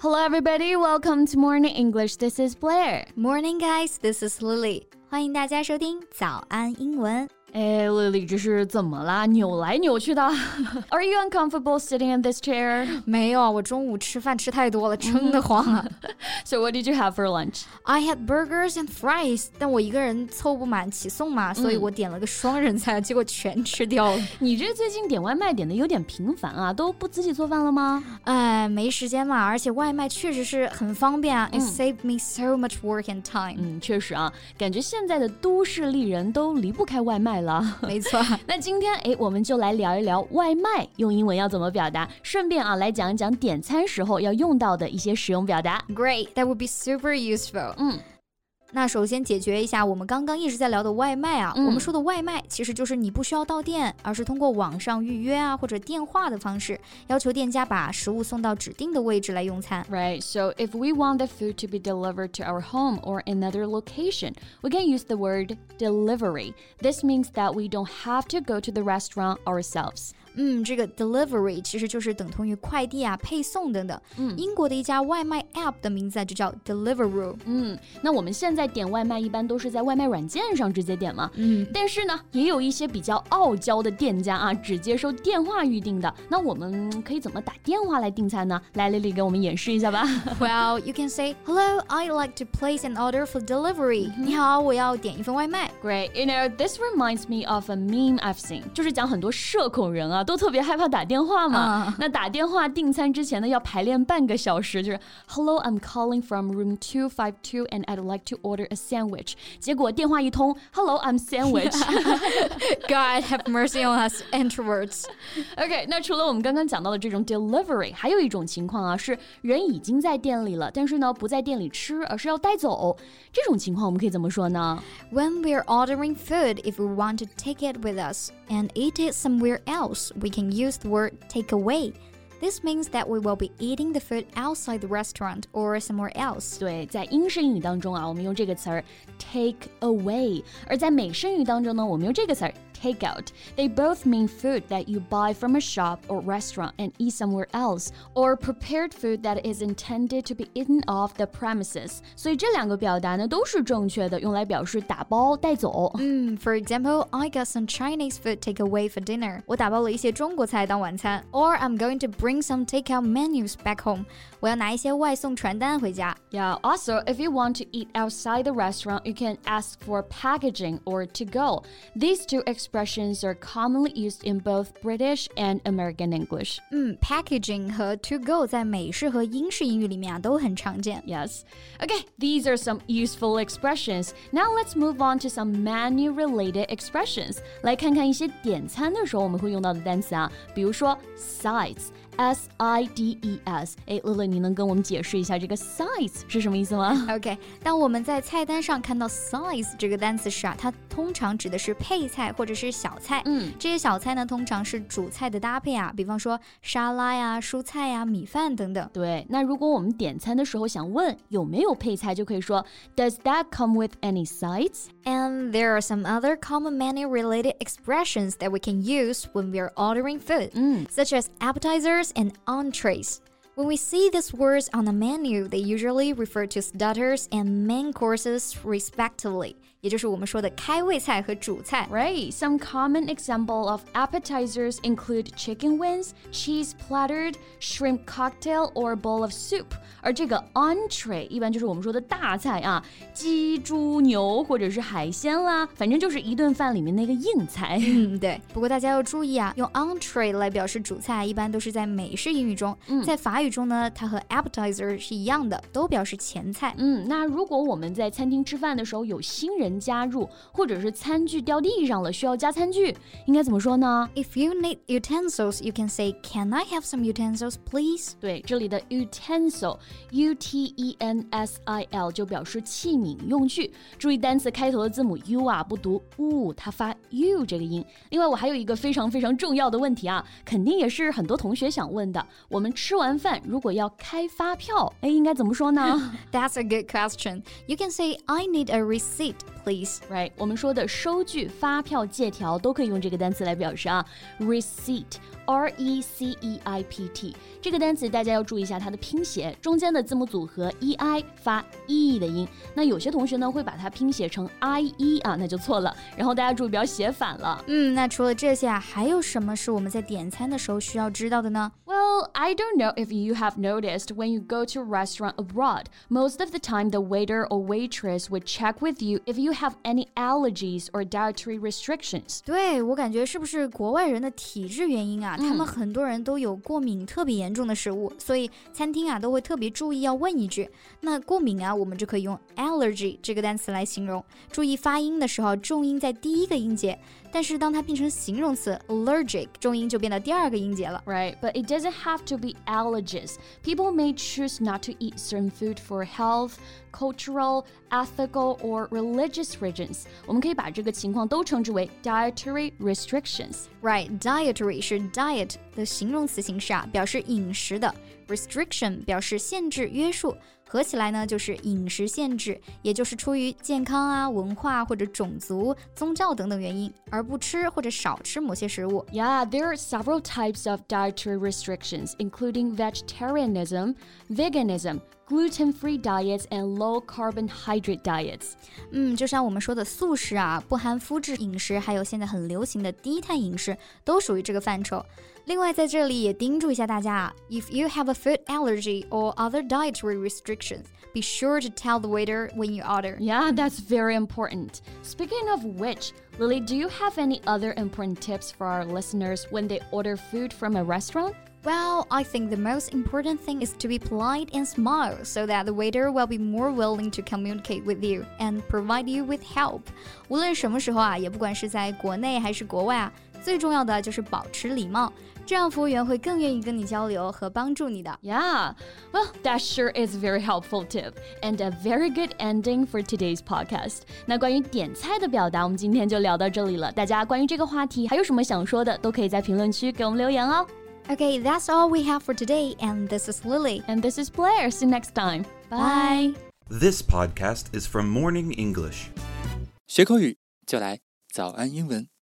Hello, everybody. Welcome to Morning English. This is Blair. Morning, guys. This is Lily. 欢迎大家收听早安英文。 哎，Lily，这是怎么啦？扭来扭去的。Are you uncomfortable sitting in this chair？没有，我中午吃饭吃太多了，撑得慌啊。So what did you have for lunch? I had burgers and fries，但我一个人凑不满起送嘛，所以我点了个双人餐，结果全吃掉了。你这最近点外卖点的有点频繁啊，都不自己做饭了吗？哎，没时间嘛，而且外卖确实是很方便啊。It saved me so much work and time。嗯，确实啊，感觉现在的都市丽人都离不开外卖了。没错。那今天哎，我们就来聊一聊外卖用英文要怎么表达，顺便啊来讲一讲点餐时候要用到的一些实用表达。Great, that would be super useful. 嗯。那首先解决一下我们刚刚一直在聊的外卖啊，我们说的外卖其实就是你不需要到店，而是通过网上预约啊或者电话的方式，要求店家把食物送到指定的位置来用餐。Right. So if we want the food to be delivered to our home or another location, we can use the word delivery. This means that we don't have to go to the restaurant ourselves. 嗯，这个 delivery 其实就是等同于快递啊、配送等等。嗯，英国的一家外卖 app 的名字就叫 Deliveroo。嗯，那我们现在点外卖一般都是在外卖软件上直接点嘛。嗯，但是呢，也有一些比较傲娇的店家啊，只接受电话预订的。那我们可以怎么打电话来订餐呢？来，丽丽给我们演示一下吧。Well, you can say, "Hello, I'd like to place an order for delivery." 你好，我要点一份外卖。Great. You know, this reminds me of a meme I've seen，就是讲很多社恐人啊。 都特别害怕打电话嘛。那打电话订餐之前呢，要排练半个小时，就是 Hello, I'm calling from room two five two and I'd like to order a sandwich。结果电话一通，Hello, I'm sandwich。God have mercy on us introverts。OK，那除了我们刚刚讲到的这种 delivery，还有一种情况啊，是人已经在店里了，但是呢不在店里吃，而是要带走。这种情况我们可以怎么说呢？When we're ordering food, if we want to take it with us and eat it somewhere else we can use the word take away. This means that we will be eating the food outside the restaurant or somewhere else. 对，在英式英语当中啊，我们用这个词儿 take away；而在美式英语当中呢，我们用这个词儿 takeout. They both mean food that you buy from a shop or restaurant and eat somewhere else, or prepared food that is intended to be eaten off the premises. 所以这两个表达呢都是正确的，用来表示打包带走。嗯，For example, I got some Chinese food takeaway for dinner. 我打包了一些中国菜当晚餐。Or I'm going to bring some takeout menus back home. 我要拿一些外送传单回家。Yeah. Also, if you want to eat outside the restaurant, you can ask for packaging or to go. These two expressions expressions are commonly used in both British and American English. Mm, 嗯，packaging 和 to go 在美式和英式英语里面啊都很常见。Yes. Okay, these are some useful expressions. Now let's move on to some menu-related expressions. 来看看一些点餐的时候我们会用到的单词啊，比如说 sides。S I D E S，哎，乐乐，你能跟我们解释一下这个 sides 是什么意思吗？OK，当我们在菜单上看到 sides 这个单词时啊，它通常指的是配菜或者是小菜。嗯，这些小菜呢，通常是主菜的搭配啊，比方说沙拉呀、蔬菜呀、米饭等等。对，那如果我们点餐的时候想问有没有配菜，就可以说 Does that come with any sides? And there are some other common menu-related expressions that we can use when we are ordering food, mm. such as appetizers and entrees. When we see these words on the menu, they usually refer to starters and main courses respectively. 也就是我们说的开胃菜和主菜。Right. Some common example of appetizers include chicken wings, cheese plattered, shrimp cocktail, or bowl of soup. 而这个 entree 一般就是我们说的大菜啊，鸡、猪、牛或者是海鲜啦，反正就是一顿饭里面那个硬菜。嗯，对。不过大家要注意啊，用 entree 来表示主菜，一般都是在美式英语中。嗯，在法语中呢，它和 appetizer 是一样的，都表示前菜。嗯，那如果我们在餐厅吃饭的时候有新人。加入，或者是餐具掉地上了，需要加餐具，应该怎么说呢？If you need utensils, you can say, "Can I have some utensils, please?" 对，这里的 utensil，u t e n s i l 就表示器皿、用具。注意单词开头的字母 u 啊，不读 u，它发 u 这个音。另外，我还有一个非常非常重要的问题啊，肯定也是很多同学想问的。我们吃完饭如果要开发票，哎，应该怎么说呢？That's a good question. You can say, "I need a receipt." Please. Right，我们说的收据、发票、借条都可以用这个单词来表示啊。Receipt R E C E I P T 这个单词大家要注意一下它的拼写，中间的字母组合 E I 发 E 的音。那有些同学呢会把它拼写成 I E 啊，那就错了。然后大家注意不要写反了。嗯，那除了这些啊，还有什么是我们在点餐的时候需要知道的呢？Well, I don't know if you have noticed when you go to a restaurant abroad, most of the time the waiter or waitress would check with you if you have any allergies or dietary restrictions. 对我感觉是不是国外人的体质原因啊？ 他们很多人都有过敏特别严重的食物，所以餐厅啊都会特别注意要问一句。那过敏啊，我们就可以用 allergy 这个单词来形容。注意发音的时候，重音在第一个音节。但是当它变成形容词 allergic，重音就变到第二个音节了。Right, but it doesn't have to be allergies. People may choose not to eat certain food for health, cultural, ethical, or religious reasons. 我们可以把这个情况都称之为 dietary restrictions. Right, dietary 是 diet 的形容词形式啊，表示饮食的；restriction 表示限制、约束。合起来呢，就是饮食限制，也就是出于健康啊、文化或者种族、宗教等等原因而不吃或者少吃某些食物。Yeah, there are several types of dietary restrictions, including vegetarianism, veganism. gluten-free diets and low carbohydrate diets。嗯，就像我们说的素食啊，不含麸质饮食，还有现在很流行的低碳饮食，都属于这个范畴。 另外，在这里也叮嘱一下大家啊，If you have a food allergy or other dietary restrictions, be sure to tell the waiter when you order. Yeah, that's very important. Speaking of which, Lily, do you have any other important tips for our listeners when they order food from a restaurant? Well, I think the most important thing is to be polite and smile so that the waiter will be more willing to communicate with you and provide you with help. 无论什么时候啊，也不管是在国内还是国外啊， 最重要的就是保持礼貌，这样服务员会更愿意跟你交流和帮助你的。Yeah, well, that sure is a very helpful tip and a very good ending for today's podcast. 那关于点菜的表达，我们今天就聊到这里了。大家关于这个话题还有什么想说的，都可以在评论区给我们留言哦。Okay, that's all we have for today. And this is Lily. And this is Blair. See you next time. Bye. This podcast is from Morning English. 学口语就来早安英文。